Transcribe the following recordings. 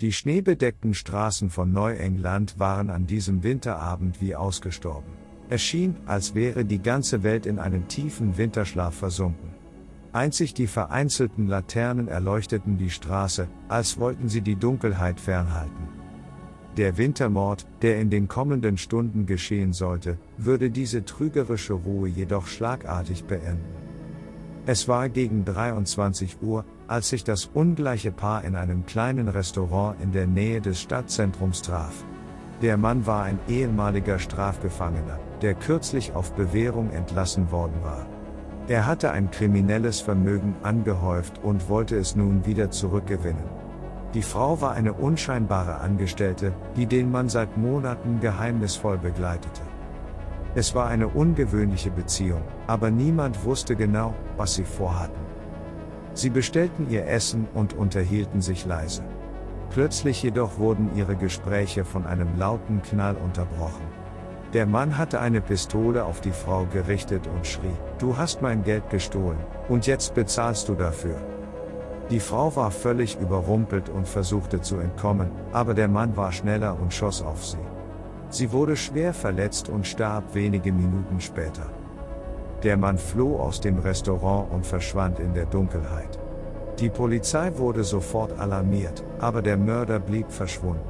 Die schneebedeckten Straßen von Neuengland waren an diesem Winterabend wie ausgestorben. Es schien, als wäre die ganze Welt in einen tiefen Winterschlaf versunken. Einzig die vereinzelten Laternen erleuchteten die Straße, als wollten sie die Dunkelheit fernhalten. Der Wintermord, der in den kommenden Stunden geschehen sollte, würde diese trügerische Ruhe jedoch schlagartig beenden. Es war gegen 23 Uhr, als sich das ungleiche Paar in einem kleinen Restaurant in der Nähe des Stadtzentrums traf. Der Mann war ein ehemaliger Strafgefangener, der kürzlich auf Bewährung entlassen worden war. Er hatte ein kriminelles Vermögen angehäuft und wollte es nun wieder zurückgewinnen. Die Frau war eine unscheinbare Angestellte, die den Mann seit Monaten geheimnisvoll begleitete. Es war eine ungewöhnliche Beziehung, aber niemand wusste genau, was sie vorhatten. Sie bestellten ihr Essen und unterhielten sich leise. Plötzlich jedoch wurden ihre Gespräche von einem lauten Knall unterbrochen. Der Mann hatte eine Pistole auf die Frau gerichtet und schrie, Du hast mein Geld gestohlen, und jetzt bezahlst du dafür. Die Frau war völlig überrumpelt und versuchte zu entkommen, aber der Mann war schneller und schoss auf sie. Sie wurde schwer verletzt und starb wenige Minuten später. Der Mann floh aus dem Restaurant und verschwand in der Dunkelheit. Die Polizei wurde sofort alarmiert, aber der Mörder blieb verschwunden.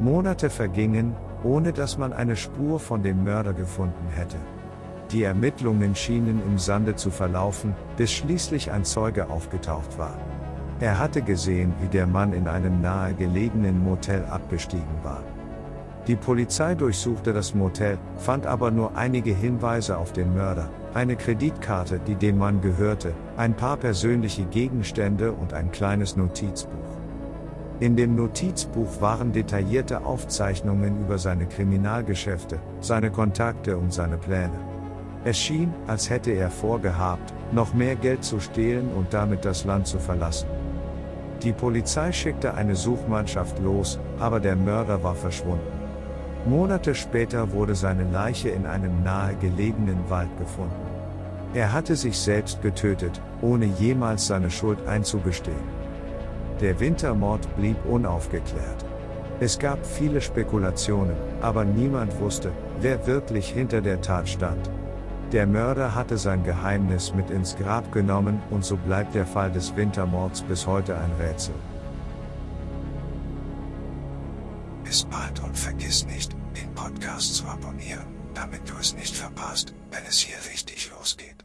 Monate vergingen, ohne dass man eine Spur von dem Mörder gefunden hätte. Die Ermittlungen schienen im Sande zu verlaufen, bis schließlich ein Zeuge aufgetaucht war. Er hatte gesehen, wie der Mann in einem nahegelegenen Motel abgestiegen war. Die Polizei durchsuchte das Motel, fand aber nur einige Hinweise auf den Mörder, eine Kreditkarte, die dem Mann gehörte, ein paar persönliche Gegenstände und ein kleines Notizbuch. In dem Notizbuch waren detaillierte Aufzeichnungen über seine Kriminalgeschäfte, seine Kontakte und seine Pläne. Es schien, als hätte er vorgehabt, noch mehr Geld zu stehlen und damit das Land zu verlassen. Die Polizei schickte eine Suchmannschaft los, aber der Mörder war verschwunden. Monate später wurde seine Leiche in einem nahegelegenen Wald gefunden. Er hatte sich selbst getötet, ohne jemals seine Schuld einzugestehen. Der Wintermord blieb unaufgeklärt. Es gab viele Spekulationen, aber niemand wusste, wer wirklich hinter der Tat stand. Der Mörder hatte sein Geheimnis mit ins Grab genommen und so bleibt der Fall des Wintermords bis heute ein Rätsel. Bis bald und vergiss nicht, den Podcast zu abonnieren, damit du es nicht verpasst, wenn es hier richtig losgeht.